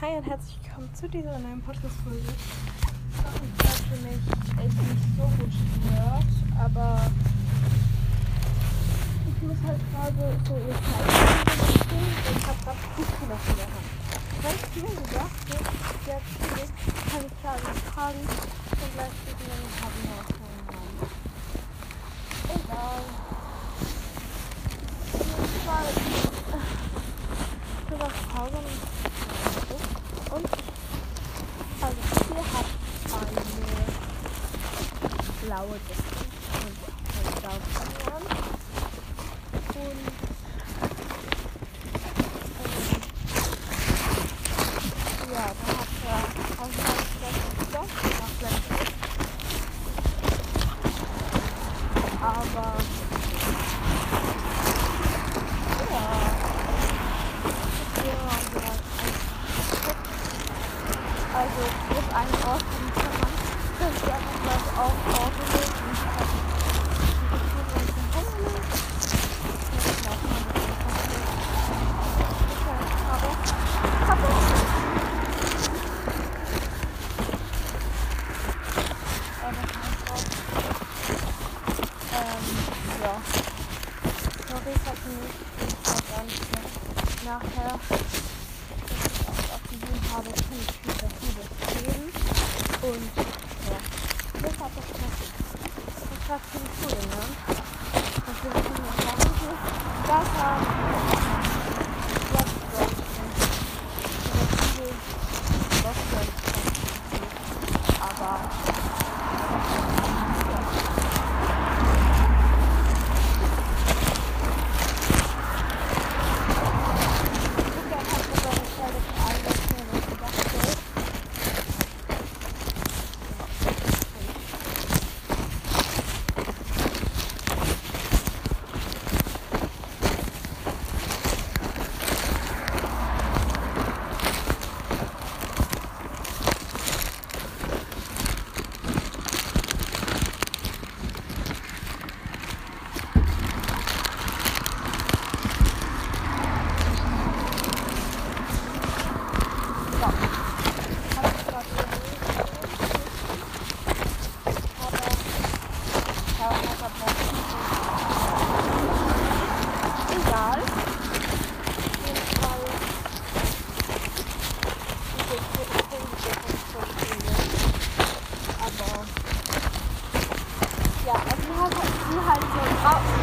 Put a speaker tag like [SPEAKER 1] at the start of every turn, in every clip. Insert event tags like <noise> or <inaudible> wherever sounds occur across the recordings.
[SPEAKER 1] Hi und herzlich willkommen zu dieser neuen Podcast-Folge. Ich habe mich echt nicht so gut gehört, aber ich muss halt gerade so ihr Zeit und ich habe gerade Kuchen auf der Hand. Ganz viel gesagt, jetzt, kann ich klar tragen und gleichzeitig dann haben wir auch haben. Egal. Ich war für was Pause und also hier hat eine blaue Decke und eine blaue an. Und ähm, ja, dann hat er auch noch das Stoff nach Blende. Aber ja. Ja, ja. Also, hier ist ein Ort, den kann man, könnt ihr einfach gleich auch auflegen. Ja. Nicht mehr nachher dass ich auch gesehen habe, kann ich dazu geben. Und ja, das hat das passiert. Das war ziemlich cool, ne? Das will ich nicht sagen. Das war aber Egal. Auf jeden Fall. Aber. Ja, also wir haben halt, wir halt so draußen.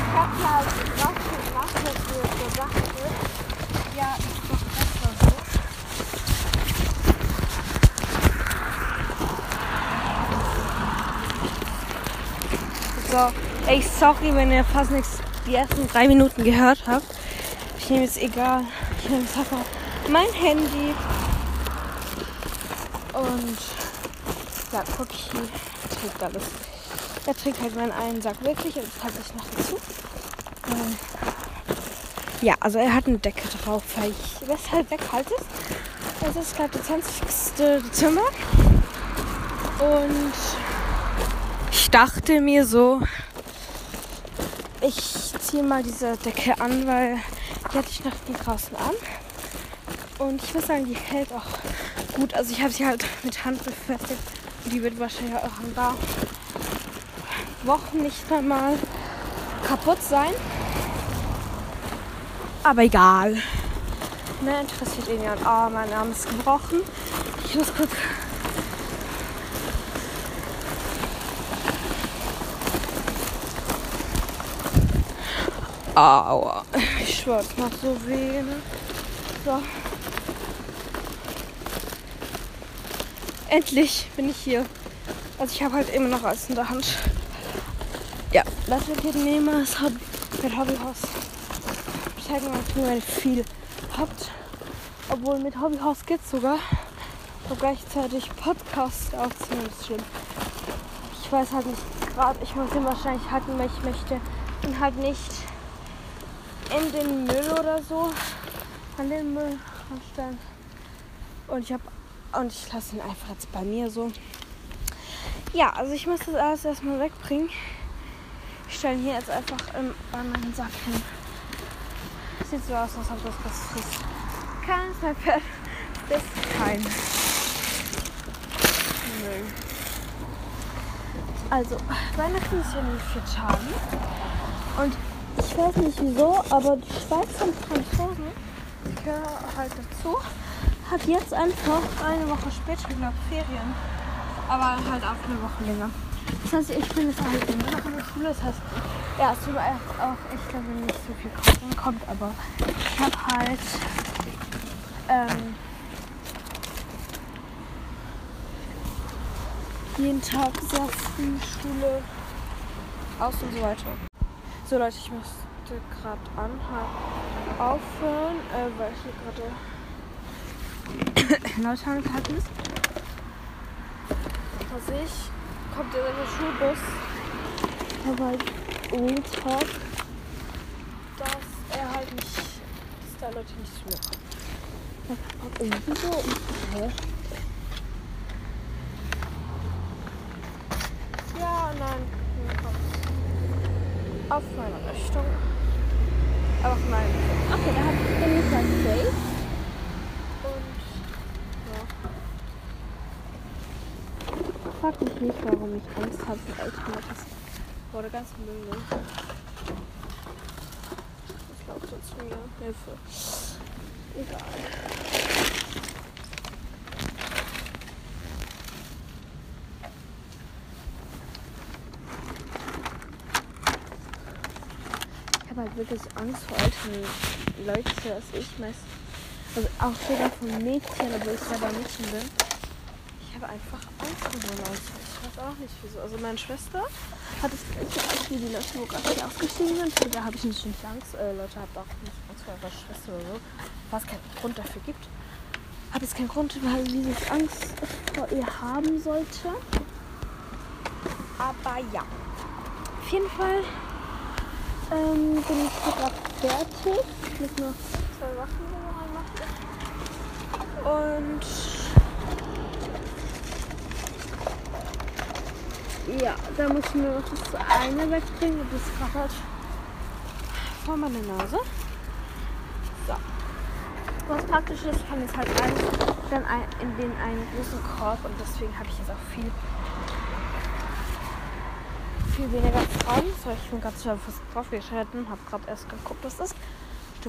[SPEAKER 1] Ich hab ja draußen gemacht, dass wir so dachte. Ja, ist doch besser so. So, ey, sorry, wenn ihr fast nichts die ersten drei Minuten gehört habt. Ich nehme jetzt egal. Ich nehme jetzt einfach mein Handy. Und ja, Cookie trägt alles. Er trägt halt meinen einen Sack wirklich und das packe ich noch dazu. Ähm, ja, also er hat eine Decke drauf, weil ich weshalb weghalte. Es ist gerade der 20. Dezember. Und ich dachte mir so, ich ziehe mal diese Decke an, weil die hatte ich nach dem draußen an. Und ich muss sagen, die hält auch gut. Also ich habe sie halt mit Hand befestigt. Die wird wahrscheinlich auch ein paar Wochen nicht mal kaputt sein. Aber egal. Ne, interessiert ihn ja. Oh, mein Arm ist gebrochen. Ich muss kurz Aua. Ich schwör, es macht so weh. Ne? So. Endlich bin ich hier. Also ich habe halt immer noch alles in der Hand. Ja, das wird hier nehmen. Das Hobby, mit Hobbyhaus. Zeigen wir mal, wenn ihr viel habt. Obwohl mit Hobbyhaus geht's sogar. Und gleichzeitig Podcast aufzunehmen ist schlimm. Ich weiß halt nicht gerade, ich muss ihn wahrscheinlich halten, weil ich möchte ihn halt nicht in den Müll oder so an den Müll anstellen. Und ich habe und ich lasse ihn einfach jetzt bei mir so. Ja, also ich muss das alles erstmal wegbringen. Ich stelle ihn hier jetzt einfach im, an meinen Sack hin. Sieht so aus, als ob das was ist. Kein Pferd. ist kein Müll. Also, Weihnachten ist ja in vier Tagen. Und ich weiß nicht wieso, aber die Schweizer und Franzosen, die gehören halt dazu, hat jetzt einfach eine Woche später, ich Ferien. Aber halt auch eine Woche länger. Das heißt, ich bin jetzt halt in der Schule. Das heißt, ja, es tut mir auch echt, wenn nicht so viel kommt, aber ich habe halt ähm, jeden Tag sehr früh Schule aus und so weiter. So Leute, ich musste gerade anhalten, aufhören, äh, weil ich hier gerade <coughs> Leute angehalten ist. Was ich, kommt der Schulbus, aber halt Real Talk, dass er halt nicht, dass da Leute nicht zu mir kommen. Irgendwie so, hä? Ja, nein, auf meine Richtung. Aber auf meine
[SPEAKER 2] Okay, da habe ich nicht als safe.
[SPEAKER 1] Und ja.
[SPEAKER 2] Frag mich nicht, warum ich Angst habe vor Eltern.
[SPEAKER 1] Wurde ganz müde. Ich glaube zu mir. Hilfe. Egal.
[SPEAKER 2] Habe halt wirklich Angst vor älteren Leuten als ich meist. Also auch sogar von Mädchen, obwohl ich selber Mädchen bin.
[SPEAKER 1] Ich habe einfach Angst vor so Leute. Ich weiß auch nicht wieso. Also meine Schwester hat gleiche Angst wie die Leute, wo gerade nicht aufgestiegen sind. Da habe ich nicht Angst. Äh, Leute habt auch nicht Angst vor eurer Schwester oder so. Was es keinen Grund dafür gibt. Hat es keinen Grund, weil sich Angst vor ihr haben sollte. Aber ja. Auf jeden Fall ähm, bin ich gerade fertig. Ich muss noch zwei Sachen reinmachen. Und ja, da muss ich nur noch das eine wegbringen das rattert vor meine Nase. So. Was praktisch ist, kann jetzt halt alles dann in den einen großen Korb und deswegen habe ich jetzt auch viel viel weniger Frauen. So, ich bin gerade schon fast draufgeschalten, habe gerade erst geguckt, was das ist.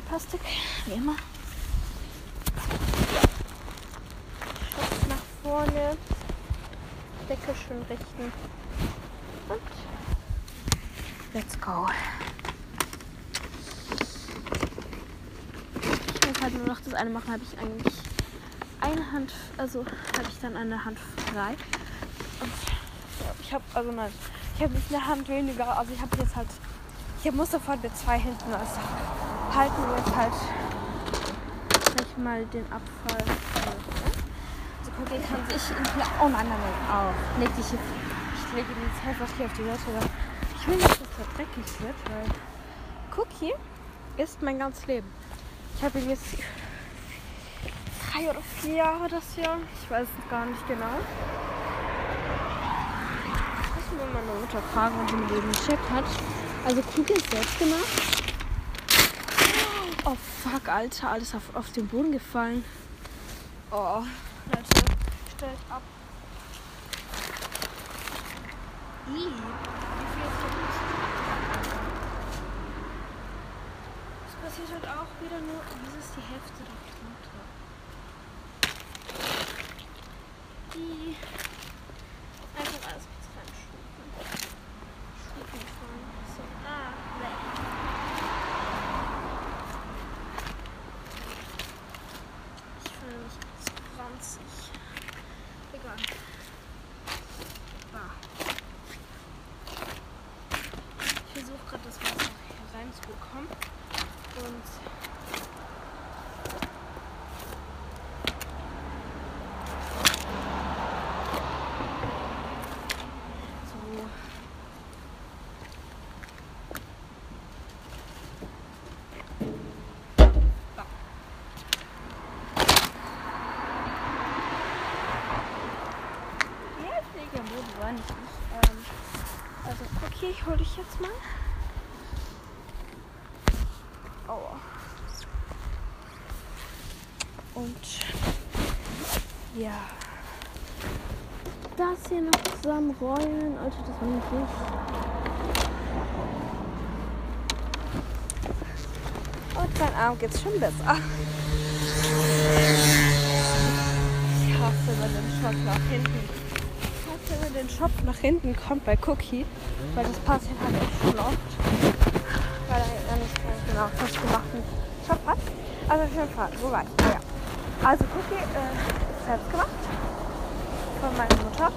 [SPEAKER 1] Plastik, wie immer. Schutz nach vorne, Deckel schön richten und let's go. Ich muss halt nur noch das eine machen, habe ich eigentlich eine Hand, also habe ich dann eine Hand frei. Und ich habe, also nein, ich habe nicht eine Hand weniger, also ich habe jetzt halt, ich muss sofort mit zwei Händen also halten wir jetzt halt gleich mal den Abfall. Also guck, ich kann sich Oh nein, nein, nein, auf. Leg dich hier. Ich lege ihn jetzt einfach hier auf die Seite. Ich will nicht, dass das dreckig wird, weil Cookie ist mein ganzes Leben. Ich habe ihn jetzt drei oder vier Jahre das Jahr. Ich weiß es gar nicht genau. Meine Mutter fragen, ob sie mir den gecheckt hat. Also ist selbst gemacht. Oh fuck, Alter, alles auf, auf den Boden gefallen. Oh, Leute, stellt ab. Ih, wie viel ist das? Passiert halt auch wieder nur. Wieso ist die Hälfte da drunter? Die. Einfach alles kurz reinschlucken. Schlucken von. So, ah, weg. Ich fühle mich ganz ranzig. Egal. Ah. Ich versuche gerade das Wasser hier reinzubekommen. Und so. Ja, ich lege am Boden war nicht. ich. Ähm, also, okay, ich hole dich jetzt mal. Aua. Und Ja.
[SPEAKER 2] Das hier noch zusammenrollen. Alter, das war nicht richtig.
[SPEAKER 1] Und dein Arm geht's schon besser. Ich hasse, wenn den Shop nach hinten. Den Shop nach hinten kommt bei Cookie. Weil das passiert halt echt schon oft. Weil er nicht genau fast gemachten Shop hat. Also auf jeden wo war ich? Ah, ja. Also Cookie äh, ist selbst gemacht. Von meiner Mutter.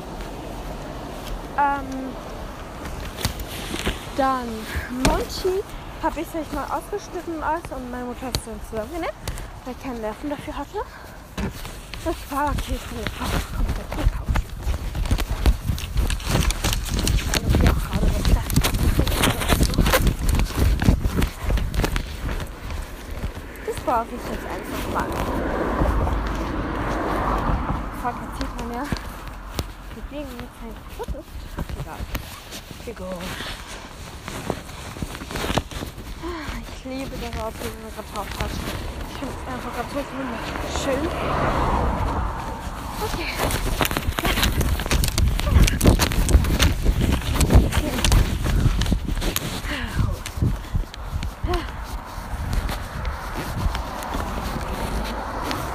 [SPEAKER 1] Ähm, dann Monchi habe ich sich mal ausgeschnitten alles und meine Mutter hat es dann zusammengenäht, weil ich keinen Nerven dafür hatte. Das war okay, bin jetzt auch komplett gekauft. Dann ist ja auch gerade was da. Brauche ich jetzt einfach mal. Fuck, jetzt sieht man ja, wie Ding mit seinem kaputt. Egal. Egal. Ich liebe das Auto, gerade drauf hat. Ich finde es einfach so schön. Okay.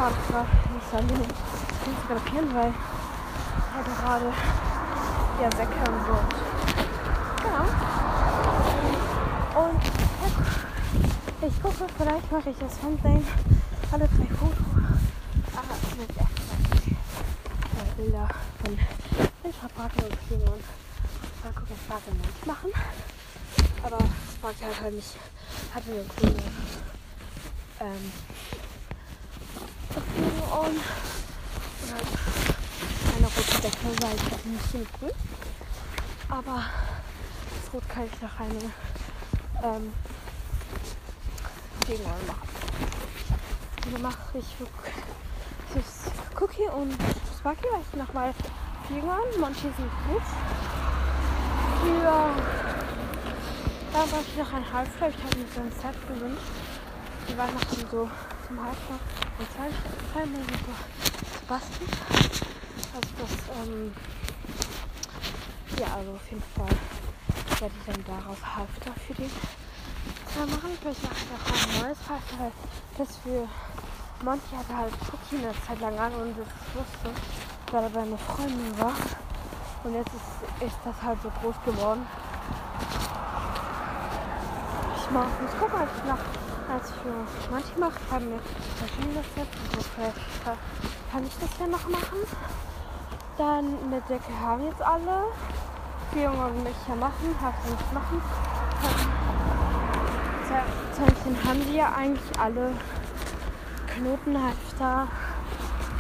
[SPEAKER 1] Ich war angenehm. Ich bin gerade kennen, weil er gerade ja weghören wird. Genau. Und ich gucke, vielleicht mache ich das Thumbnail alle drei Fotos. Aber mit äh, Bilder von Wildverbraten und Fliegen und mal gucken, was wir nicht machen. Aber ich halt, halt nicht. Hatte eine coole ähm, Und, halt eine rote Decke, weil ich halt nicht so grün. Aber das Rot kann ich noch eine ähm, Gegenrolle machen. Dann mache ich fürs Cookie und Sparky, weil ich nochmal Gegenrollen. Manche sind gut. Für da brauche ich noch ein Halfter. Ich habe mir so ein Set gewünscht. Die Weihnachten so zum Halfter und so zu basteln. Also das, ähm, ja, also auf jeden Fall werde ich dann daraus Halfter für die zwei machen. Vielleicht mache ich ein neues Halfter, weil das für Monty hatte halt Cookie eine Zeit lang an und das wusste, weil er bei einer Freundin war. Und jetzt ist, ist das halt so groß geworden. Ich mach, muss gucken, als ich noch als ich für Monty mache, haben wir verschiedene Sets. Also kann ich das ja noch machen. Dann mit Decke haben jetzt alle. Die Junge und mich ja machen, hat sie nicht machen. Zeichen haben sie ja eigentlich alle. Knotenhalfter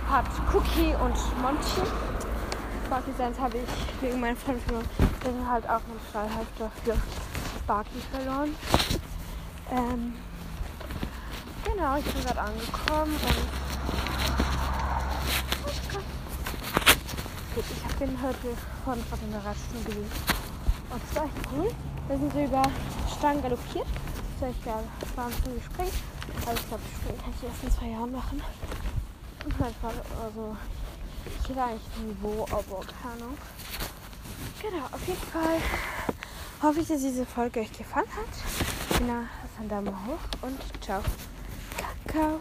[SPEAKER 1] hat Cookie und Monty. Sparky Sands habe ich wegen Fremdführern dann halt auch einen Stallhalfter für Sparky verloren. Ähm, genau, ich bin gerade angekommen und Gut, ich bin heute von gerade in der Radstunde gewesen. Und es war echt cool. Wir sind so über Stangen galoppiert. Das war echt geil. Es war ein bisschen gesprengt. Also ich glaube, springen kann ich erst in zwei Jahren machen. Und halt war also ich hätte eigentlich ein Niveau, aber keine Ahnung. Genau, auf jeden Fall hoffe ich, dass diese Folge euch gefallen hat. Genau, Daumen hoch und ciao. cow?